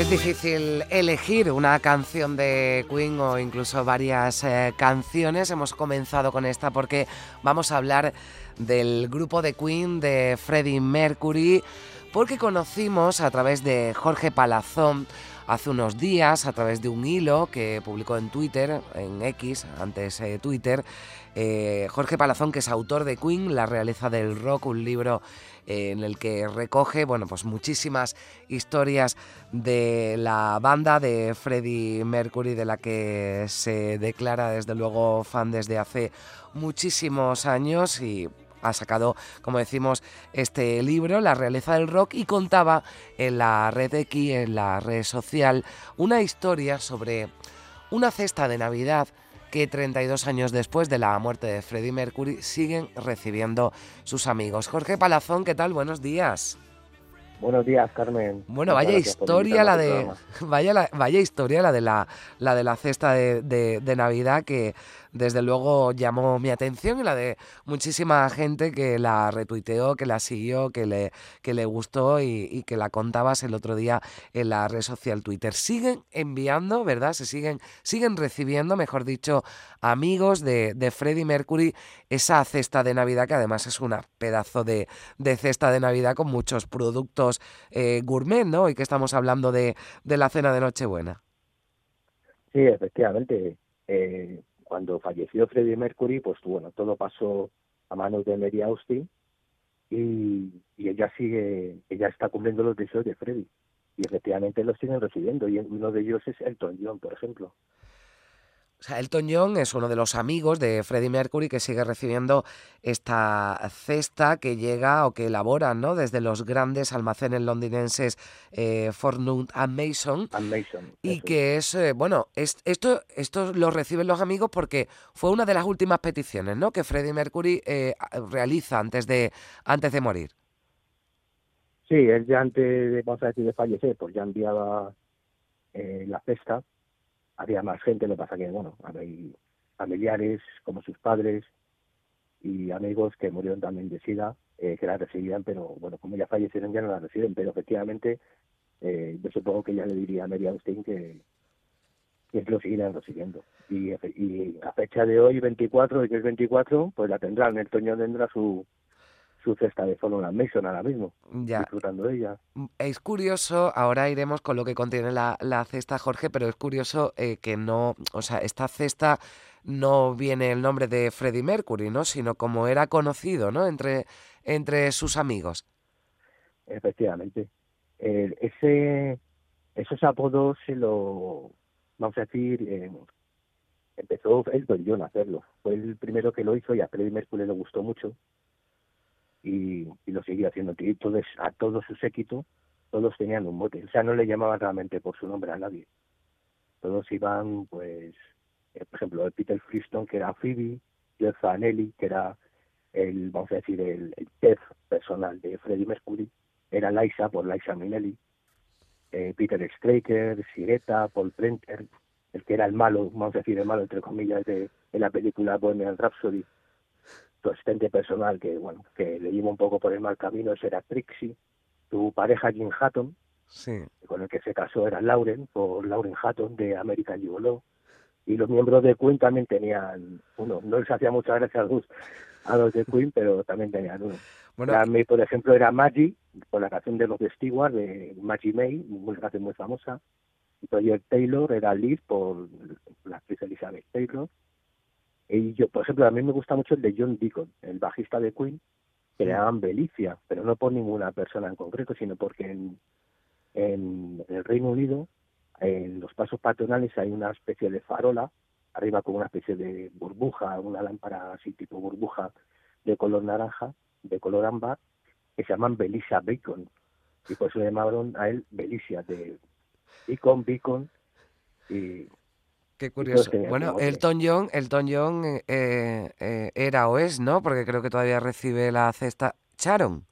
Es difícil elegir una canción de Queen o incluso varias eh, canciones. Hemos comenzado con esta porque vamos a hablar del grupo de Queen de Freddie Mercury, porque conocimos a través de Jorge Palazón hace unos días, a través de un hilo que publicó en Twitter, en X, antes eh, Twitter, eh, Jorge Palazón, que es autor de Queen, La realeza del rock, un libro en el que recoge bueno, pues muchísimas historias de la banda de Freddie Mercury, de la que se declara desde luego fan desde hace muchísimos años y ha sacado, como decimos, este libro, La realeza del rock, y contaba en la red X, en la red social, una historia sobre una cesta de Navidad que 32 años después de la muerte de Freddie Mercury siguen recibiendo sus amigos. Jorge Palazón, ¿qué tal? Buenos días. Buenos días, Carmen. Bueno, vaya historia la de vaya vaya historia la de la la de la cesta de, de Navidad que desde luego llamó mi atención y la de muchísima gente que la retuiteó, que la siguió, que le, que le gustó y, que la contabas el otro día en la red social Twitter. Siguen enviando, ¿verdad? Se siguen, siguen recibiendo, mejor dicho, amigos de, de Freddie Mercury esa cesta de Navidad, que además es una pedazo de, de cesta de Navidad con muchos productos eh, gourmet, ¿no? Y que estamos hablando de, de la cena de Nochebuena. Sí, efectivamente. Eh, cuando falleció Freddie Mercury, pues bueno, todo pasó a manos de Mary Austin y, ella sigue, ella está cumpliendo los deseos de Freddie y efectivamente los siguen recibiendo y uno de ellos es Elton John, por ejemplo. O sea, Elton John es uno de los amigos de Freddie Mercury que sigue recibiendo esta cesta que llega o que elaboran ¿no? desde los grandes almacenes londinenses eh, Fortnum and Mason. y que es, eh, bueno, es, esto, esto lo reciben los amigos porque fue una de las últimas peticiones ¿no? que Freddie Mercury eh, realiza antes de, antes de morir. Sí, él ya antes de, vamos a decir, de fallecer, pues ya enviaba eh, la cesta había más gente, lo que pasa que, bueno, hay familiares como sus padres y amigos que murieron también de SIDA, eh, que la recibían, pero bueno, como ya fallecieron ya no la reciben, pero efectivamente eh, yo supongo que ya le diría a Mary Austin que, que lo seguirán recibiendo. Y, a fecha de hoy, 24, de que es 24, pues la tendrán, el Toño tendrá su, su cesta de Follow Mason ahora mismo, ya. disfrutando de ella. Mm, es curioso, ahora iremos con lo que contiene la, la cesta, Jorge, pero es curioso eh, que no, o sea, esta cesta no viene el nombre de Freddie Mercury, ¿no? Sino como era conocido, ¿no? Entre, entre sus amigos. Efectivamente. ese, esos apodos se lo, vamos a decir, eh, empezó Elton John a hacerlo. Fue el primero que lo hizo y a Freddie Mercury le gustó mucho y, lo seguía haciendo. Y todos, a todo su séquito, todos tenían un mote. O sea, no le llamaban realmente por su nombre a nadie. Todos iban, pues, eh, por ejemplo, Peter Freestone, que era Phoebe, Jeff Zanelli, que era el, vamos a decir, el, el personal de Freddie Mercury, era Liza por Liza Minnelli, eh, Peter Straker, Sireta, Paul Prenter, el que era el malo, vamos a decir, el malo, entre comillas, de, de la película Bohemian Rhapsody, tu asistente personal que bueno que le lleva un poco por el mal camino era Trixie tu pareja Jim Hatton sí. con el que se casó era Lauren por Lauren Hatton de American Gigolo. Y los miembros de Queen también tenían uno. No les hacía mucha gracia a los, a los de Queen pero también tenían uno. Bueno, por ejemplo era Maggie por la canción de los de Stewart de Maggie May una canción muy famosa. Y Roger Taylor era Liz por la actriz Elizabeth Taylor Y yo, por ejemplo, a mí me gusta mucho el de John Deacon, el bajista de Queen, que le llaman Belicia, pero no por ninguna persona en concreto, sino porque en, en, el Reino Unido, en los pasos patronales hay una especie de farola, arriba con una especie de burbuja, una lámpara así tipo burbuja de color naranja, de color ámbar, que se llaman Belicia Bacon. Y por eso le llamaron a él Belicia, de Beacon, Beacon. Y Qué curioso. Bueno, Elton John, Elton John eh, eh, era o es, ¿no? Porque creo que todavía recibe la cesta. Sharon.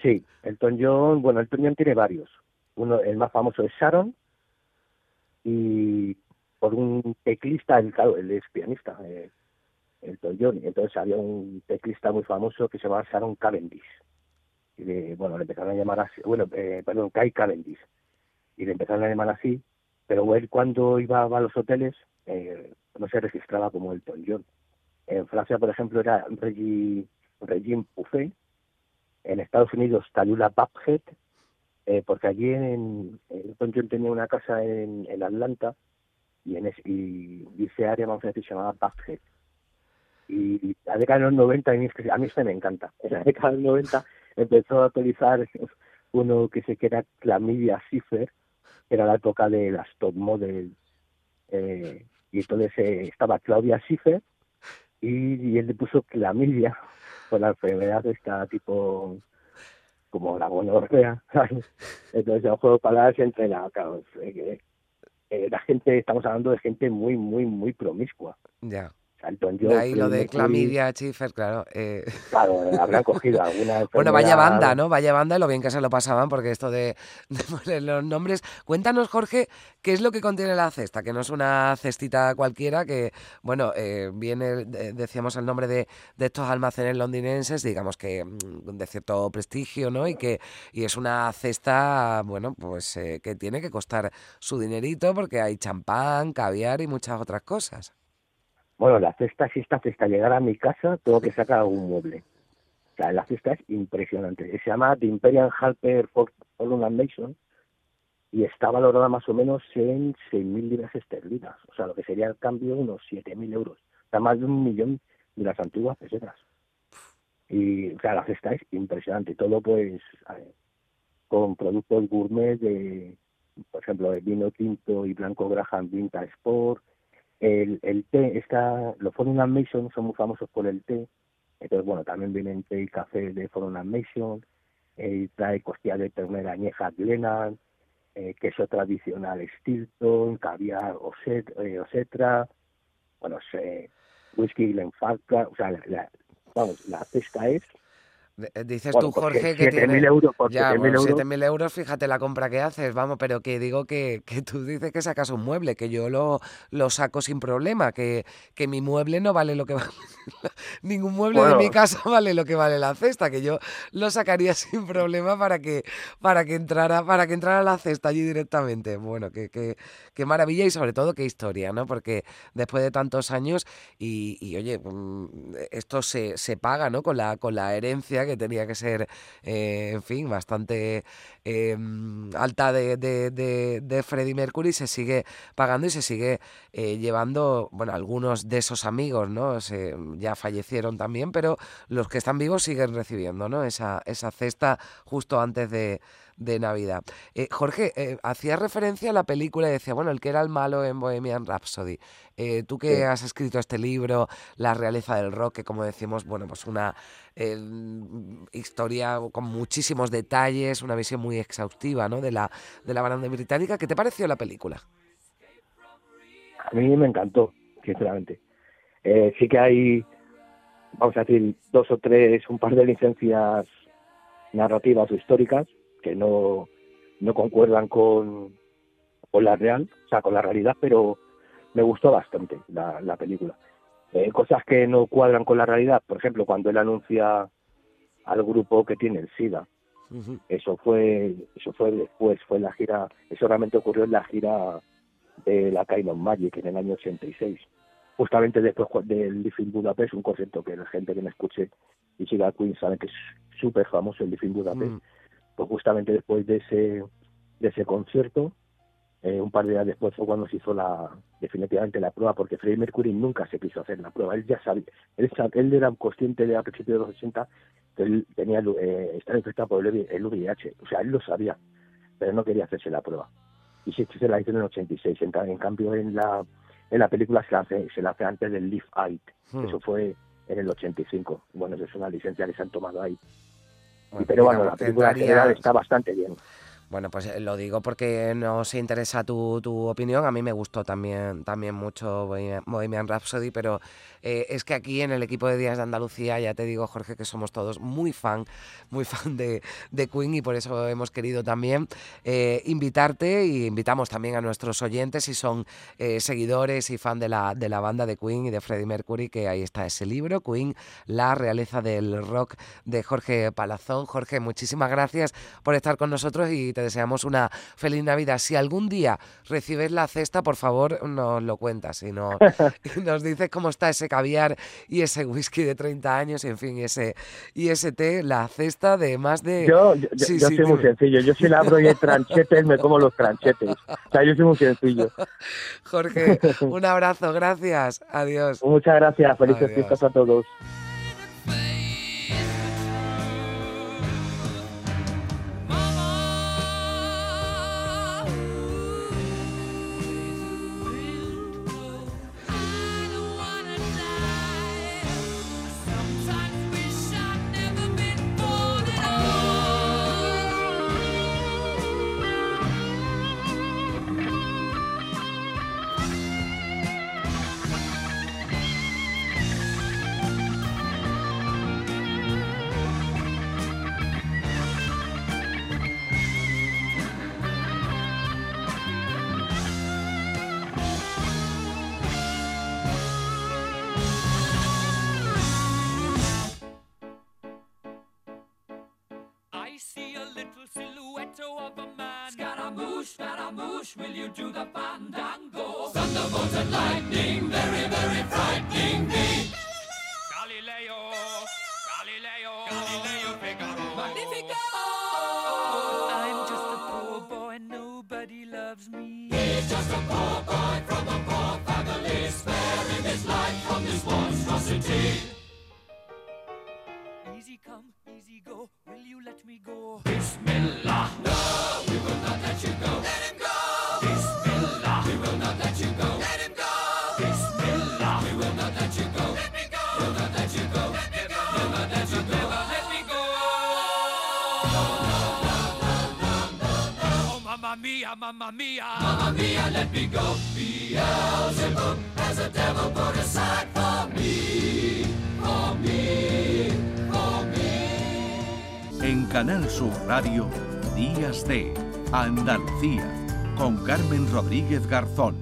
Sí, Elton John, bueno, Elton John tiene varios. Uno, el más famoso es Sharon y por un teclista, el, claro, él es pianista, eh, Elton John. Entonces había un teclista muy famoso que se llamaba Sharon Cavendish. Y bueno, le empezaron a llamar así, bueno, eh, perdón, Kai Cavendish. Y le empezaron a llamar así pero él cuando iba a los hoteles eh, no se registraba como Elton John. En Francia, por ejemplo, era Reggie, Regine Buffet. En Estados Unidos, Talula Babhead. Eh, porque allí en, Elton John tenía una casa en, Atlanta y en y, ese área, vamos a decir, se llamaba Babhead. Y la década de los 90, a mí, a este me encanta. En la década de los 90 empezó a utilizar uno que se queda Clamidia Cipher, era la época de las top model, eh, y entonces eh, estaba Claudia Schiffer y, él le puso clamidia por la enfermedad esta tipo como la gonorrea, entonces el juego de palabras entre la, eh, la gente, estamos hablando de gente muy, muy, muy promiscua. Ya. Ahí lo de clamidia, Schiffer, claro. Eh. Claro, habrán cogido alguna Bueno, vaya banda, ¿no? Vaya banda, lo bien que se lo pasaban, porque esto de, poner los nombres... Cuéntanos, Jorge, ¿qué es lo que contiene la cesta? Que no es una cestita cualquiera, que, bueno, eh, viene, decíamos el nombre de, estos almacenes londinenses, digamos que mm, de cierto prestigio, ¿no? Y que y es una cesta, bueno, pues eh, que tiene que costar su dinerito, porque hay champán, caviar y muchas otras cosas. Bueno, la cesta, si esta cesta llegara a mi casa, tengo que sacar algún mueble. O sea, la cesta es impresionante. Se llama The Imperial Harper Holland Mason y está valorada más o menos en 6.000 libras esterlinas. O sea, lo que sería el cambio unos 7.000 euros. Está más de un millón de las antiguas pesetas. Y, o sea, la cesta es impresionante. Todo, pues, con productos gourmet de, por ejemplo, de vino tinto y blanco Graham Vinta Sport, el, el té, está, los Foreign Mason son muy famosos por el té, entonces bueno, también vienen té y café de Foreign Mason, eh, trae costilla de ternera añeja Glennan, eh, queso tradicional Stilton, caviar Oset, eh, Osetra, bueno, sé, whisky Glenfarclas, o sea, la, vamos, la pesca es eh, dices tú, Jorge, que tiene... euros por ya, 7.000 euros. fíjate la compra que haces, vamos, pero que digo que, que tú dices que sacas un mueble, que yo lo, lo saco sin problema, que, que mi mueble no vale lo que vale, ningún mueble de mi casa vale lo que vale la cesta, que yo lo sacaría sin problema para que, para que entrara, para que entrara la cesta allí directamente. Bueno, que, que, qué maravilla y sobre todo qué historia, ¿no? Porque después de tantos años, y, y oye, mm, esto se, se paga, ¿no? Con la, con la herencia que tenía que ser, eh, en fin, bastante em, alta de, de, de, Freddie Mercury, se sigue pagando y se sigue eh, llevando, bueno, algunos de esos amigos, ¿no? ya fallecieron también, pero los que están vivos siguen recibiendo, ¿no? Esa, esa cesta justo antes de, de Navidad. Eh, Jorge, eh, hacía referencia a la película y decía, bueno, el que era el malo en Bohemian Rhapsody. Eh, tú que has escrito este libro, La realeza del rock, que como decimos, bueno, pues una historia con muchísimos detalles, una visión muy exhaustiva ¿no? de, la, de la banda británica. ¿Qué te pareció la película? A mí me encantó, sinceramente. sí que hay, vamos a decir, dos o tres, un par de licencias narrativas o históricas que no, no concuerdan con, con la real, o sea, con la realidad, pero me gustó bastante la, la película. Eh, cosas que no cuadran con la realidad, por ejemplo, cuando él anuncia al grupo que tiene el SIDA, eso fue eso fue después, fue la gira, eso realmente ocurrió en la gira de la Kainon Magic en el año 86. Justamente después del Living Budapest, un concierto que la gente que me escuche y siga a Queen sabe que es súper famoso el Living Budapest. Mm. Pues justamente después de ese, de ese concierto, eh, un par de días después fue cuando se hizo la definitivamente la prueba, porque Freddie Mercury nunca se quiso hacer la prueba. Él ya sabía, él, él era consciente de a principios de los 80 que él tenía eh, estaba infectado por el, el VIH, o sea, él lo sabía, pero no quería hacerse la prueba. Y se, se la hizo en el 86. En, en cambio, en la en la película se la hace, se la hace antes del Live Aid. Hmm. Eso fue en el 85. Bueno, eso es una licencia que se han tomado ahí. Pero bueno, la película en general está bastante bien. Bueno, pues eh, lo digo porque nos interesa tu, tu opinión. A mí me gustó también, también mucho Bohemian Rhapsody, pero eh, es que aquí en el equipo de Días de Andalucía, ya te digo, Jorge, que somos todos muy fan, muy fan de, de Queen y por eso hemos querido también eh, invitarte y invitamos también a nuestros oyentes si son seguidores y fan de la, de la banda de Queen y de Freddie Mercury, que ahí está ese libro, Queen, La realeza del rock de Jorge Palazón. Jorge, muchísimas gracias por estar con nosotros y te deseamos una feliz Navidad. Si algún día recibes la cesta, por favor, nos lo cuentas y, no, nos dices cómo está ese caviar y ese whisky de 30 años, y en fin, ese, y ese té, la cesta de más de... Yo, yo, soy muy sencillo, yo si la abro y hay tranchetes, me como los tranchetes. O sea, yo soy muy sencillo. Jorge, un abrazo, gracias, adiós. Muchas gracias, felices fiestas a todos. ambush, will you do the fandango? Thunderbolts and lightning, very, very frightening me. Galileo, Galileo, Galileo Figaro. Magnifico! I'm just a poor boy, nobody loves me. He's just a mamma mia. Mamma mia, let me go. Beelzebub has a devil put aside for me, for me, for me. En Canal Sur Radio, Días de Andalucía, con Carmen Rodríguez Garzón.